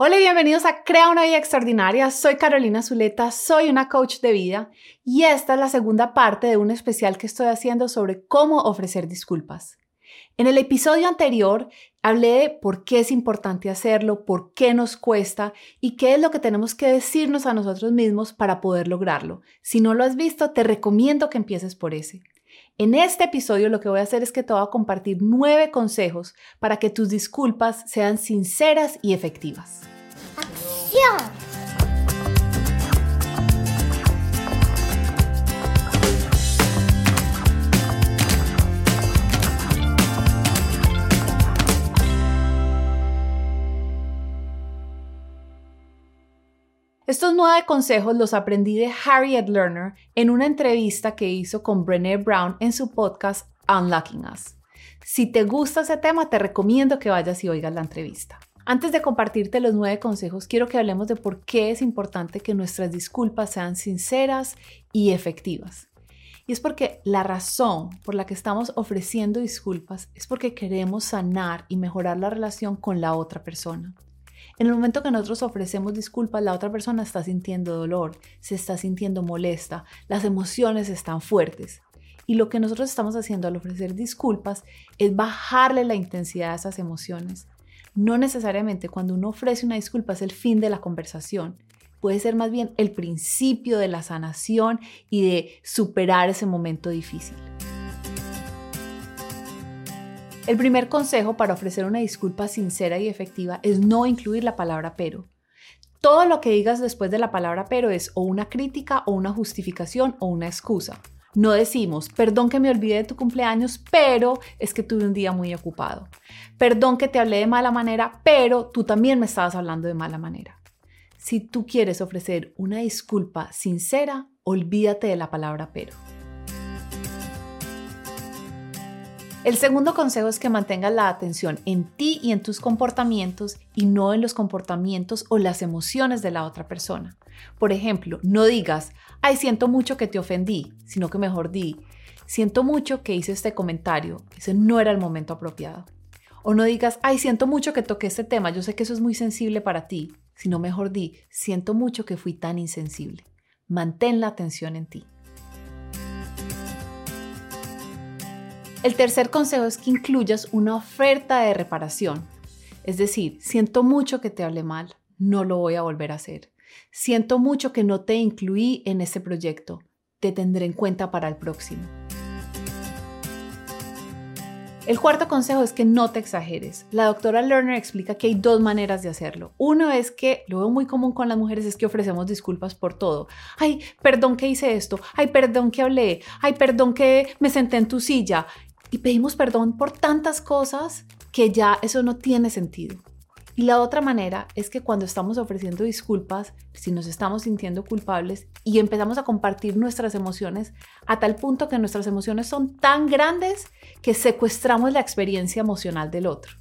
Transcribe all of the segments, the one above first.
Hola y bienvenidos a Crea una vida extraordinaria. Soy Carolina Zuleta, soy una coach de vida y esta es la segunda parte de un especial que estoy haciendo sobre cómo ofrecer disculpas. En el episodio anterior hablé de por qué es importante hacerlo, por qué nos cuesta y qué es lo que tenemos que decirnos a nosotros mismos para poder lograrlo. Si no lo has visto, te recomiendo que empieces por ese. En este episodio lo que voy a hacer es que te voy a compartir nueve consejos para que tus disculpas sean sinceras y efectivas. ¡Acción! Estos nueve consejos los aprendí de Harriet Lerner en una entrevista que hizo con Brené Brown en su podcast Unlocking Us. Si te gusta ese tema, te recomiendo que vayas y oigas la entrevista. Antes de compartirte los nueve consejos, quiero que hablemos de por qué es importante que nuestras disculpas sean sinceras y efectivas. Y es porque la razón por la que estamos ofreciendo disculpas es porque queremos sanar y mejorar la relación con la otra persona. En el momento que nosotros ofrecemos disculpas, la otra persona está sintiendo dolor, se está sintiendo molesta, las emociones están fuertes. Y lo que nosotros estamos haciendo al ofrecer disculpas es bajarle la intensidad a esas emociones. No necesariamente cuando uno ofrece una disculpa es el fin de la conversación. Puede ser más bien el principio de la sanación y de superar ese momento difícil. El primer consejo para ofrecer una disculpa sincera y efectiva es no incluir la palabra pero. Todo lo que digas después de la palabra pero es o una crítica o una justificación o una excusa. No decimos, perdón que me olvidé de tu cumpleaños, pero es que tuve un día muy ocupado. Perdón que te hablé de mala manera, pero tú también me estabas hablando de mala manera. Si tú quieres ofrecer una disculpa sincera, olvídate de la palabra pero. El segundo consejo es que mantengas la atención en ti y en tus comportamientos y no en los comportamientos o las emociones de la otra persona. Por ejemplo, no digas, ay, siento mucho que te ofendí, sino que mejor di, siento mucho que hice este comentario, ese no era el momento apropiado. O no digas, ay, siento mucho que toqué este tema, yo sé que eso es muy sensible para ti, sino mejor di, siento mucho que fui tan insensible. Mantén la atención en ti. El tercer consejo es que incluyas una oferta de reparación. Es decir, siento mucho que te hable mal, no lo voy a volver a hacer. Siento mucho que no te incluí en ese proyecto, te tendré en cuenta para el próximo. El cuarto consejo es que no te exageres. La doctora Lerner explica que hay dos maneras de hacerlo. Uno es que, lo veo muy común con las mujeres, es que ofrecemos disculpas por todo. Ay, perdón que hice esto. Ay, perdón que hablé. Ay, perdón que me senté en tu silla y pedimos perdón por tantas cosas que ya eso no tiene sentido. Y la otra manera es que cuando estamos ofreciendo disculpas, si nos estamos sintiendo culpables y empezamos a compartir nuestras emociones a tal punto que nuestras emociones son tan grandes que secuestramos la experiencia emocional del otro.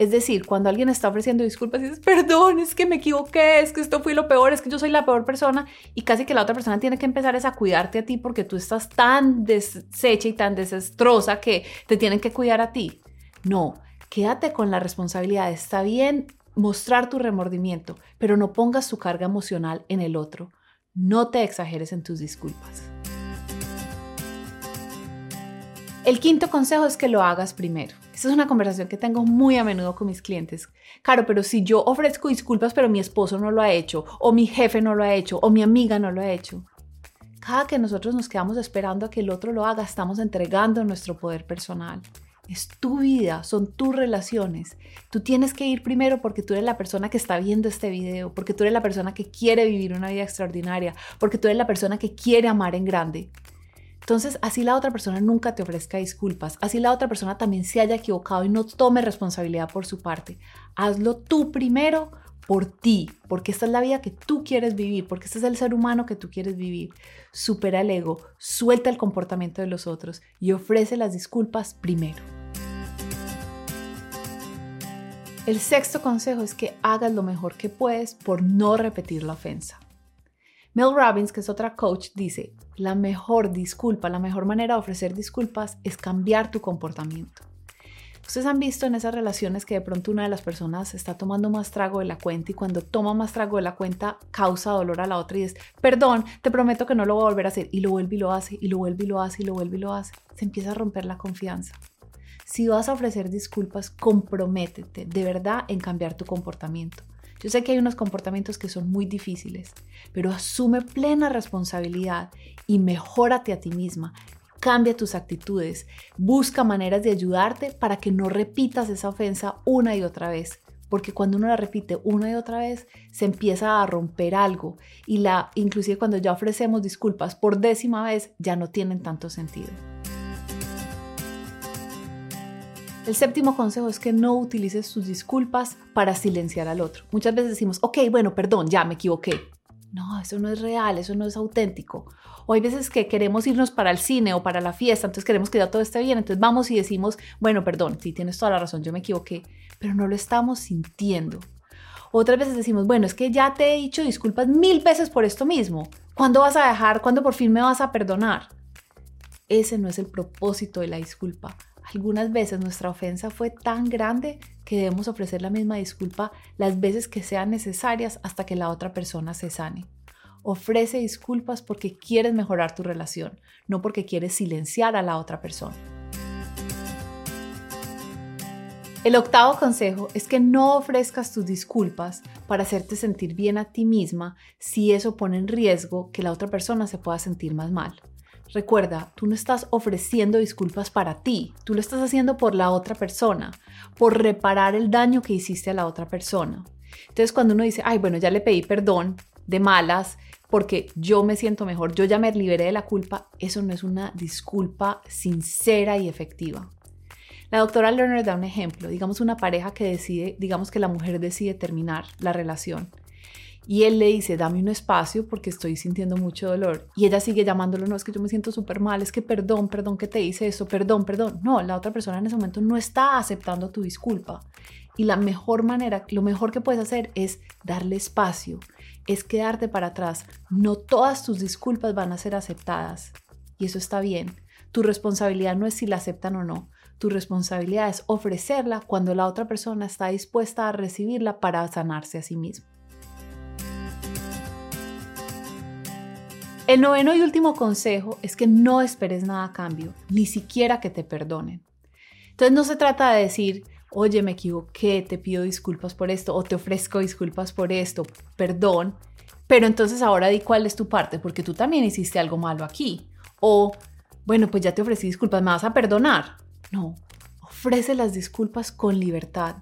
Es decir, cuando alguien está ofreciendo disculpas y dices, perdón, es que me equivoqué, es que esto fue lo peor, es que yo soy la peor persona y casi que la otra persona tiene que empezar a cuidarte a ti porque tú estás tan deshecha y tan desastrosa que te tienen que cuidar a ti. No, quédate con la responsabilidad. Está bien mostrar tu remordimiento, pero no pongas tu carga emocional en el otro. No te exageres en tus disculpas. El quinto consejo es que lo hagas primero. Esta es una conversación que tengo muy a menudo con mis clientes. Claro, pero si yo ofrezco disculpas, pero mi esposo no lo ha hecho, o mi jefe no lo ha hecho, o mi amiga no lo ha hecho. Cada que nosotros nos quedamos esperando a que el otro lo haga, estamos entregando nuestro poder personal. Es tu vida, son tus relaciones. Tú tienes que ir primero porque tú eres la persona que está viendo este video, porque tú eres la persona que quiere vivir una vida extraordinaria, porque tú eres la persona que quiere amar en grande. Entonces, así la otra persona nunca te ofrezca disculpas, así la otra persona también se haya equivocado y no tome responsabilidad por su parte. Hazlo tú primero por ti, porque esta es la vida que tú quieres vivir, porque este es el ser humano que tú quieres vivir. Supera el ego, suelta el comportamiento de los otros y ofrece las disculpas primero. El sexto consejo es que hagas lo mejor que puedes por no repetir la ofensa. Mel Robbins, que es otra coach, dice, la mejor disculpa, la mejor manera de ofrecer disculpas es cambiar tu comportamiento. Ustedes han visto en esas relaciones que de pronto una de las personas está tomando más trago de la cuenta y cuando toma más trago de la cuenta causa dolor a la otra y es, perdón, te prometo que no lo voy a volver a hacer y lo vuelve y lo hace y lo vuelve y lo hace y lo vuelve y lo hace. Se empieza a romper la confianza. Si vas a ofrecer disculpas, comprométete de verdad en cambiar tu comportamiento. Yo sé que hay unos comportamientos que son muy difíciles, pero asume plena responsabilidad y mejórate a ti misma cambia tus actitudes, busca maneras de ayudarte para que no repitas esa ofensa una y otra vez. Porque cuando uno la repite una y otra vez, se empieza a romper algo y la, inclusive cuando ya ofrecemos disculpas por décima vez, ya no tienen tanto sentido. El séptimo consejo es que no utilices tus disculpas para silenciar al otro. Muchas veces decimos, ok, bueno, perdón, ya me equivoqué. No, eso no es real, eso no es auténtico. O hay veces que queremos irnos para el cine o para la fiesta, entonces queremos que ya todo esté bien, entonces vamos y decimos, bueno, perdón, sí tienes toda la razón, yo me equivoqué, pero no lo estamos sintiendo. Otras veces decimos, bueno, es que ya te he dicho disculpas mil veces por esto mismo. ¿Cuándo vas a dejar? ¿Cuándo por fin me vas a perdonar? Ese no es el propósito de la disculpa. Algunas veces nuestra ofensa fue tan grande que debemos ofrecer la misma disculpa las veces que sean necesarias hasta que la otra persona se sane. Ofrece disculpas porque quieres mejorar tu relación, no porque quieres silenciar a la otra persona. El octavo consejo es que no ofrezcas tus disculpas para hacerte sentir bien a ti misma si eso pone en riesgo que la otra persona se pueda sentir más mal. Recuerda, tú no estás ofreciendo disculpas para ti, tú lo estás haciendo por la otra persona, por reparar el daño que hiciste a la otra persona. Entonces cuando uno dice, ay, bueno, ya le pedí perdón de malas, porque yo me siento mejor, yo ya me liberé de la culpa, eso no es una disculpa sincera y efectiva. La doctora Lerner da un ejemplo, digamos una pareja que decide, digamos que la mujer decide terminar la relación y él le dice, dame un espacio porque estoy sintiendo mucho dolor. Y ella sigue llamándolo, no, es que yo me siento súper mal, es que perdón, perdón que te hice eso, perdón, perdón. No, la otra persona en ese momento no está aceptando tu disculpa. Y la mejor manera, lo mejor que puedes hacer es darle espacio es quedarte para atrás. No todas tus disculpas van a ser aceptadas y eso está bien. Tu responsabilidad no es si la aceptan o no. Tu responsabilidad es ofrecerla cuando la otra persona está dispuesta a recibirla para sanarse a sí mismo. El noveno y último consejo es que no esperes nada a cambio, ni siquiera que te perdonen. Entonces no se trata de decir, oye, me equivoqué, te pido disculpas por esto o te ofrezco disculpas por esto, perdón, pero entonces ahora di cuál es tu parte, porque tú también hiciste algo malo aquí. O, bueno, pues ya te ofrecí disculpas, ¿me vas a perdonar? No, ofrece las disculpas con libertad.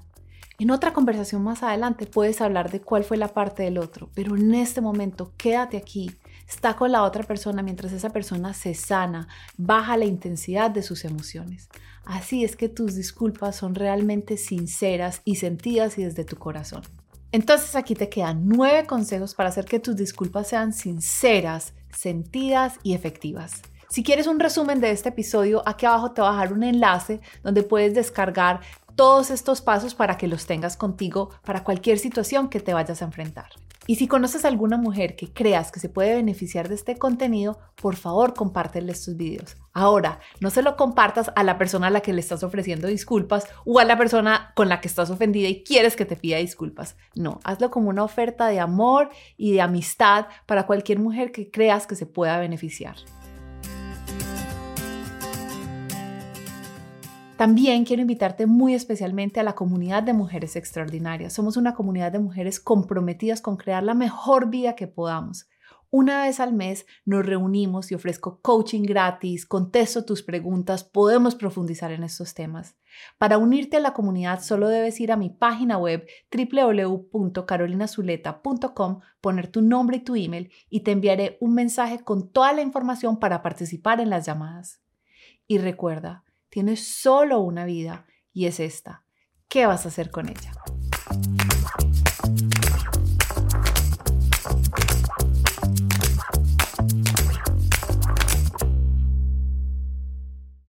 En otra conversación más adelante puedes hablar de cuál fue la parte del otro, pero en este momento quédate aquí, está con la otra persona mientras esa persona se sana, baja la intensidad de sus emociones. Así es que tus disculpas son realmente sinceras y sentidas y desde tu corazón. Entonces aquí te quedan nueve consejos para hacer que tus disculpas sean sinceras, sentidas y efectivas. Si quieres un resumen de este episodio, aquí abajo te voy a dejar un enlace donde puedes descargar todos estos pasos para que los tengas contigo para cualquier situación que te vayas a enfrentar. Y si conoces a alguna mujer que creas que se puede beneficiar de este contenido, por favor compártele estos videos. Ahora, no se lo compartas a la persona a la que le estás ofreciendo disculpas o a la persona con la que estás ofendida y quieres que te pida disculpas. No, hazlo como una oferta de amor y de amistad para cualquier mujer que creas que se pueda beneficiar. También quiero invitarte muy especialmente a la comunidad de mujeres extraordinarias. Somos una comunidad de mujeres comprometidas con crear la mejor vida que podamos. Una vez al mes nos reunimos y ofrezco coaching gratis, contesto tus preguntas, podemos profundizar en estos temas. Para unirte a la comunidad solo debes ir a mi página web www.carolinazuleta.com, poner tu nombre y tu email y te enviaré un mensaje con toda la información para participar en las llamadas. Y recuerda, Tienes solo una vida y es esta. ¿Qué vas a hacer con ella?